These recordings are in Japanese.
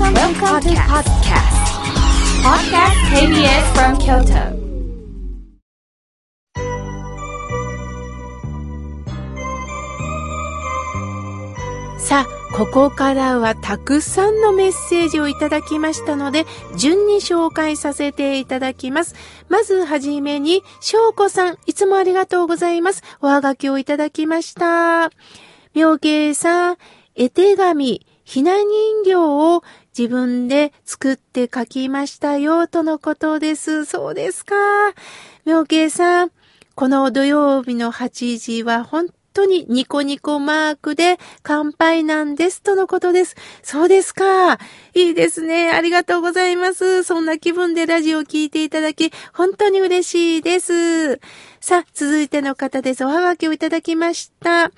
Welcome, Welcome to podcast. Podcast KBS from Kyoto. さあ、ここからはたくさんのメッセージをいただきましたので、順に紹介させていただきます。まずはじめに、翔子さん、いつもありがとうございます。おはがきをいただきました。妙慶さん、絵手紙、ひな人形を自分で作って書きましたよ、とのことです。そうですか。妙慶さん、この土曜日の8時は本当にニコニコマークで乾杯なんですとのことです。そうですか。いいですね。ありがとうございます。そんな気分でラジオを聴いていただき、本当に嬉しいです。さあ、続いての方です。おはがきをいただきました。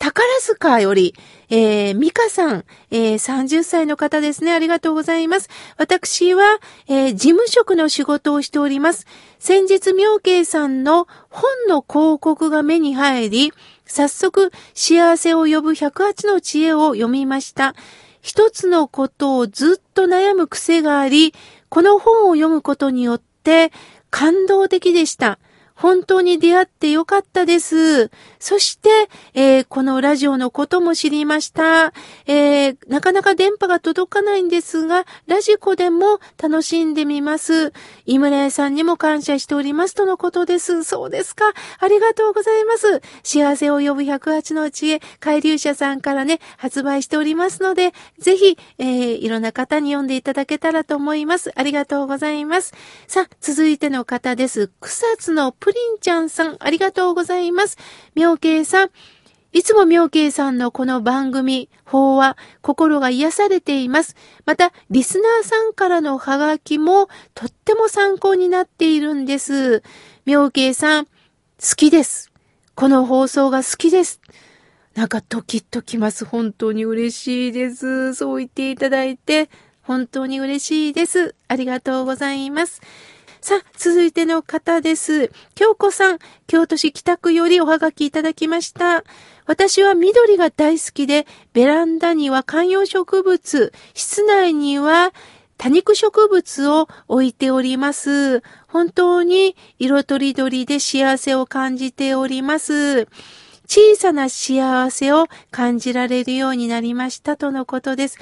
宝塚より、えー、ミカさん、えー、30歳の方ですね。ありがとうございます。私は、えー、事務職の仕事をしております。先日、妙慶さんの本の広告が目に入り、早速、幸せを呼ぶ108の知恵を読みました。一つのことをずっと悩む癖があり、この本を読むことによって感動的でした。本当に出会ってよかったです。そして、えー、このラジオのことも知りました。えー、なかなか電波が届かないんですが、ラジコでも楽しんでみます。井村屋さんにも感謝しておりますとのことです。そうですか。ありがとうございます。幸せを呼ぶ108の知恵、海流者さんからね、発売しておりますので、ぜひ、えー、いろんな方に読んでいただけたらと思います。ありがとうございます。さあ、続いての方です。草津のプリンちゃんさん、ありがとうございます。妙慶さん、いつも妙慶さんのこの番組、法話、心が癒されています。また、リスナーさんからのハガキもとっても参考になっているんです。妙慶さん、好きです。この放送が好きです。なんかドキッときます。本当に嬉しいです。そう言っていただいて、本当に嬉しいです。ありがとうございます。さあ、続いての方です。京子さん、京都市北区よりおはがきいただきました。私は緑が大好きで、ベランダには観葉植物、室内には多肉植物を置いております。本当に色とりどりで幸せを感じております。小さな幸せを感じられるようになりましたとのことです。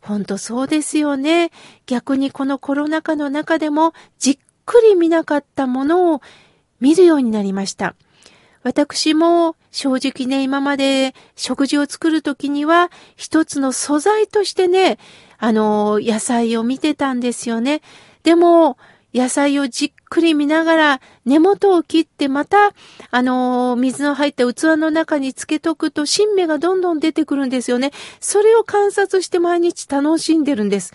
本当そうですよね。逆にこのコロナ禍の中でもじっくり見なかったものを見るようになりました。私も正直ね、今まで食事を作るときには一つの素材としてね、あの、野菜を見てたんですよね。でも、野菜をじっくり見ながら根元を切ってまた、あの、水の入った器の中につけとくと新芽がどんどん出てくるんですよね。それを観察して毎日楽しんでるんです。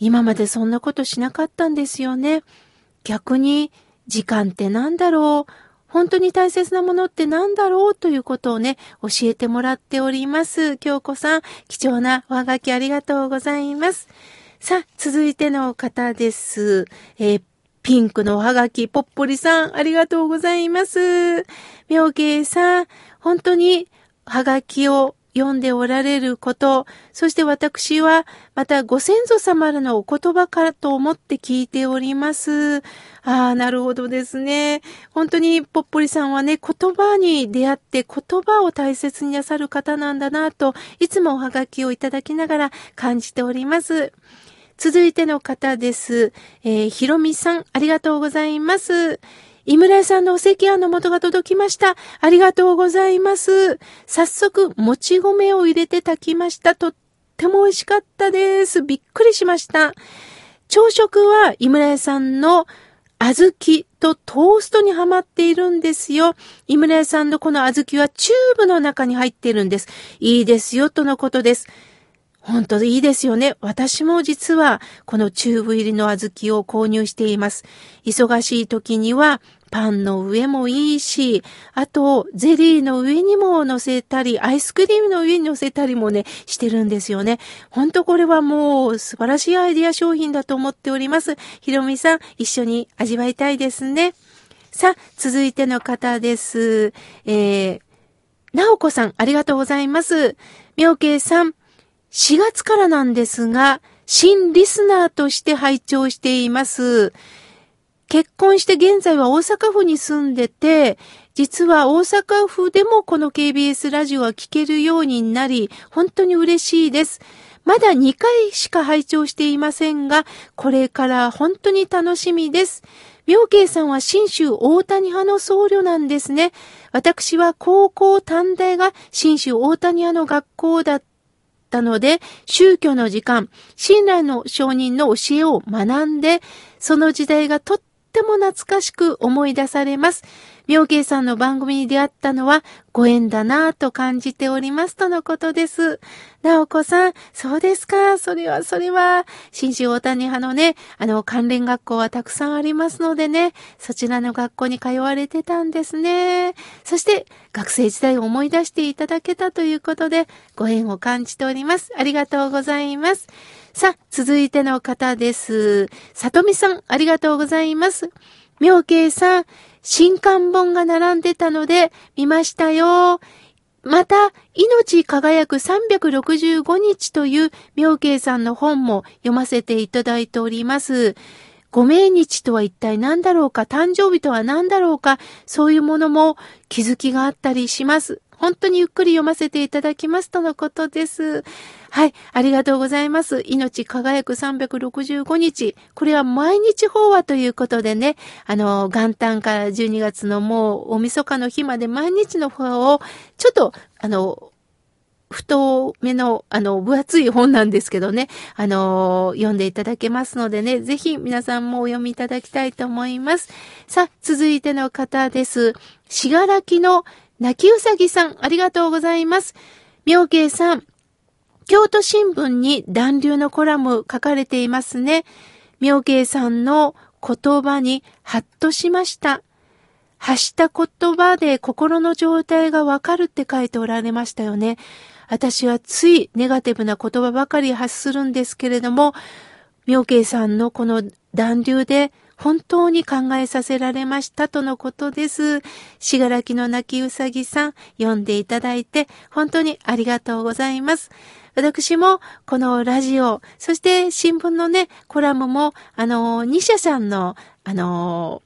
今までそんなことしなかったんですよね。逆に時間って何だろう？本当に大切なものって何だろう？ということをね、教えてもらっております。京子さん、貴重なおはがきありがとうございます。さあ、続いての方です。えー、ピンクのおはがき、ぽっぽりさん、ありがとうございます。妙慶さん、本当にはがきを読んでおられること、そして私はまたご先祖様らのお言葉かと思って聞いております。ああ、なるほどですね。本当にぽっぽりさんはね、言葉に出会って言葉を大切になさる方なんだなと、いつもおはがきをいただきながら感じております。続いての方です。えー、ひろみさん、ありがとうございます。井村屋さんのお赤飯の素が届きました。ありがとうございます。早速、もち米を入れて炊きました。とっても美味しかったです。びっくりしました。朝食は井村屋さんの小豆とトーストにはまっているんですよ。井村屋さんのこの小豆はチューブの中に入っているんです。いいですよ、とのことです。本当いいですよね。私も実はこのチューブ入りの小豆を購入しています。忙しい時にはパンの上もいいし、あと、ゼリーの上にも乗せたり、アイスクリームの上に乗せたりもね、してるんですよね。ほんとこれはもう素晴らしいアイディア商品だと思っております。ひろみさん、一緒に味わいたいですね。さあ、続いての方です。えー、なおこさん、ありがとうございます。みょうけいさん、4月からなんですが、新リスナーとして拝聴しています。結婚して現在は大阪府に住んでて、実は大阪府でもこの KBS ラジオは聞けるようになり、本当に嬉しいです。まだ2回しか拝聴していませんが、これから本当に楽しみです。妙慶さんは新州大谷派の僧侶なんですね。私は高校短大が新州大谷派の学校だったので、宗教の時間、親鸞の証人の教えを学んで、その時代がとっっても懐かしく思い出されます。妙慶さんの番組に出会ったのはご縁だなぁと感じておりますとのことです。なおこさん、そうですか。それは、それは、新州大谷派のね、あの、関連学校はたくさんありますのでね、そちらの学校に通われてたんですね。そして、学生時代を思い出していただけたということで、ご縁を感じております。ありがとうございます。さあ、続いての方です。さとみさん、ありがとうございます。妙慶さん、新刊本が並んでたので見ましたよ。また、命輝く365日という妙慶さんの本も読ませていただいております。ご命日とは一体何だろうか、誕生日とは何だろうか、そういうものも気づきがあったりします。本当にゆっくり読ませていただきますとのことです。はい、ありがとうございます。命輝く365日。これは毎日法話ということでね、あの、元旦から12月のもう、お晦日の日まで毎日の法話を、ちょっと、あの、太めの、あの、分厚い本なんですけどね、あの、読んでいただけますのでね、ぜひ皆さんもお読みいただきたいと思います。さあ、続いての方です。しがらきの泣きうさぎさん、ありがとうございます。妙慶さん、京都新聞に暖流のコラム書かれていますね。妙慶さんの言葉にハッとしました。発した言葉で心の状態がわかるって書いておられましたよね。私はついネガティブな言葉ばかり発するんですけれども、妙慶さんのこの暖流で本当に考えさせられましたとのことです。しがらきの泣きうさぎさん、読んでいただいて、本当にありがとうございます。私も、このラジオ、そして新聞のね、コラムも、あの、西社さんの、あの、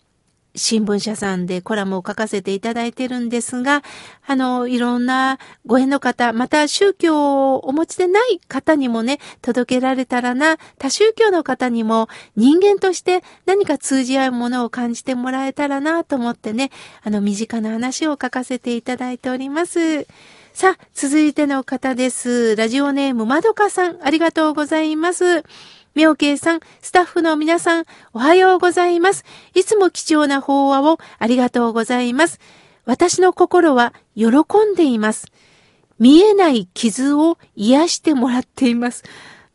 新聞社さんでコラムを書かせていただいてるんですが、あの、いろんなご縁の方、また宗教をお持ちでない方にもね、届けられたらな、他宗教の方にも人間として何か通じ合うものを感じてもらえたらなと思ってね、あの、身近な話を書かせていただいております。さあ、続いての方です。ラジオネームまどかさん、ありがとうございます。妙慶さん、スタッフの皆さん、おはようございます。いつも貴重な法話をありがとうございます。私の心は喜んでいます。見えない傷を癒してもらっています。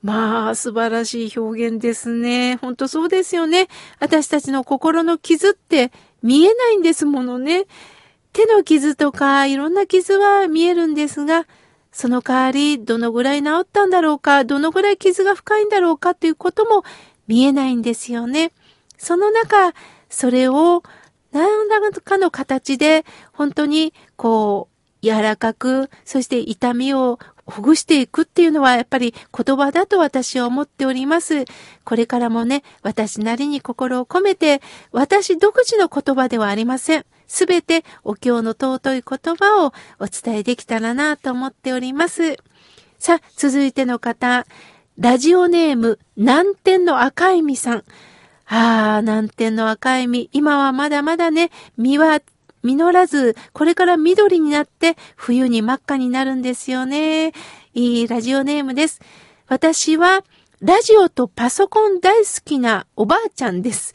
まあ、素晴らしい表現ですね。ほんとそうですよね。私たちの心の傷って見えないんですものね。手の傷とかいろんな傷は見えるんですが、その代わり、どのぐらい治ったんだろうか、どのぐらい傷が深いんだろうかということも見えないんですよね。その中、それを何らかの形で本当にこう柔らかく、そして痛みをほぐしていくっていうのはやっぱり言葉だと私は思っております。これからもね、私なりに心を込めて、私独自の言葉ではありません。すべてお経の尊い言葉をお伝えできたらなと思っております。さあ、続いての方、ラジオネーム、南天の赤い実さん。ああ、南天の赤い実。今はまだまだね、実は実らず、これから緑になって冬に真っ赤になるんですよね。いいラジオネームです。私はラジオとパソコン大好きなおばあちゃんです。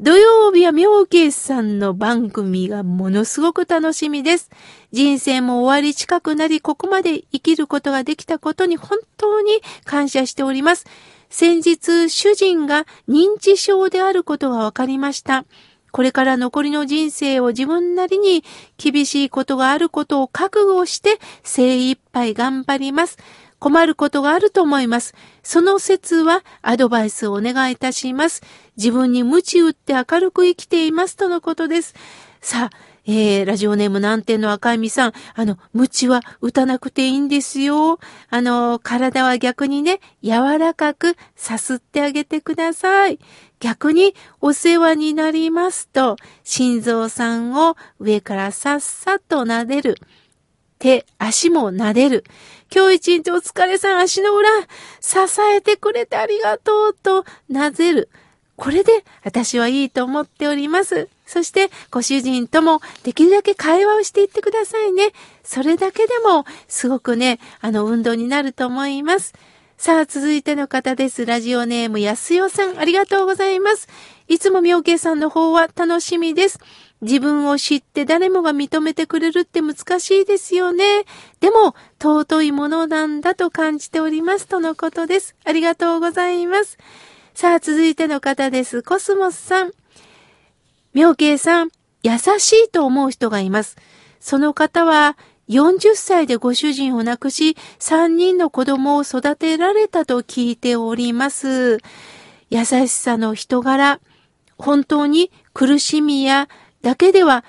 土曜日は妙慶さんの番組がものすごく楽しみです。人生も終わり近くなり、ここまで生きることができたことに本当に感謝しております。先日、主人が認知症であることが分かりました。これから残りの人生を自分なりに厳しいことがあることを覚悟して精一杯頑張ります。困ることがあると思います。その説はアドバイスをお願いいたします。自分に無知打って明るく生きていますとのことです。さあ、えー、ラジオネーム南天の赤い実さん、あの、無知は打たなくていいんですよ。あの、体は逆にね、柔らかくさすってあげてください。逆にお世話になりますと、心臓さんを上からさっさと撫でる。手、足も撫でる。今日一日お疲れさん、足の裏、支えてくれてありがとうと、撫でる。これで私はいいと思っております。そしてご主人ともできるだけ会話をしていってくださいね。それだけでもすごくね、あの運動になると思います。さあ、続いての方です。ラジオネームやすよさん、ありがとうございます。いつも妙慶さんの方は楽しみです。自分を知って誰もが認めてくれるって難しいですよね。でも、尊いものなんだと感じております。とのことです。ありがとうございます。さあ、続いての方です。コスモスさん。妙慶さん、優しいと思う人がいます。その方は、40歳でご主人を亡くし、3人の子供を育てられたと聞いております。優しさの人柄、本当に苦しみやだけでは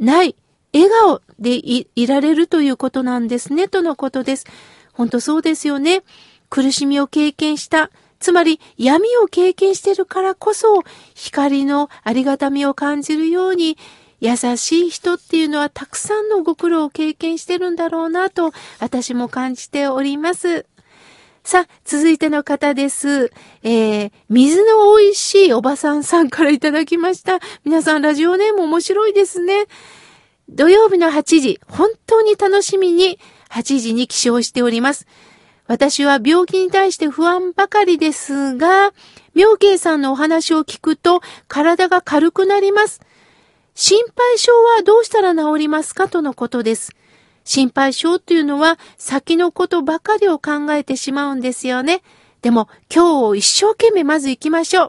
ない、笑顔でいられるということなんですね、とのことです。本当そうですよね。苦しみを経験した。つまり闇を経験しているからこそ光のありがたみを感じるように優しい人っていうのはたくさんのご苦労を経験してるんだろうなと私も感じております。さあ、続いての方です。えー、水の美味しいおばさんさんからいただきました。皆さん、ラジオネーム面白いですね。土曜日の8時、本当に楽しみに8時に起床しております。私は病気に対して不安ばかりですが、妙慶さんのお話を聞くと体が軽くなります。心配性はどうしたら治りますかとのことです。心配性というのは先のことばかりを考えてしまうんですよね。でも今日を一生懸命まず行きましょう。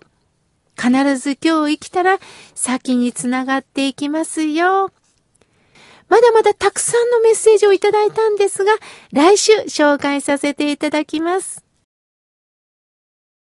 必ず今日生きたら先につながっていきますよ。まだまだたくさんのメッセージをいただいたんですが、来週紹介させていただきます。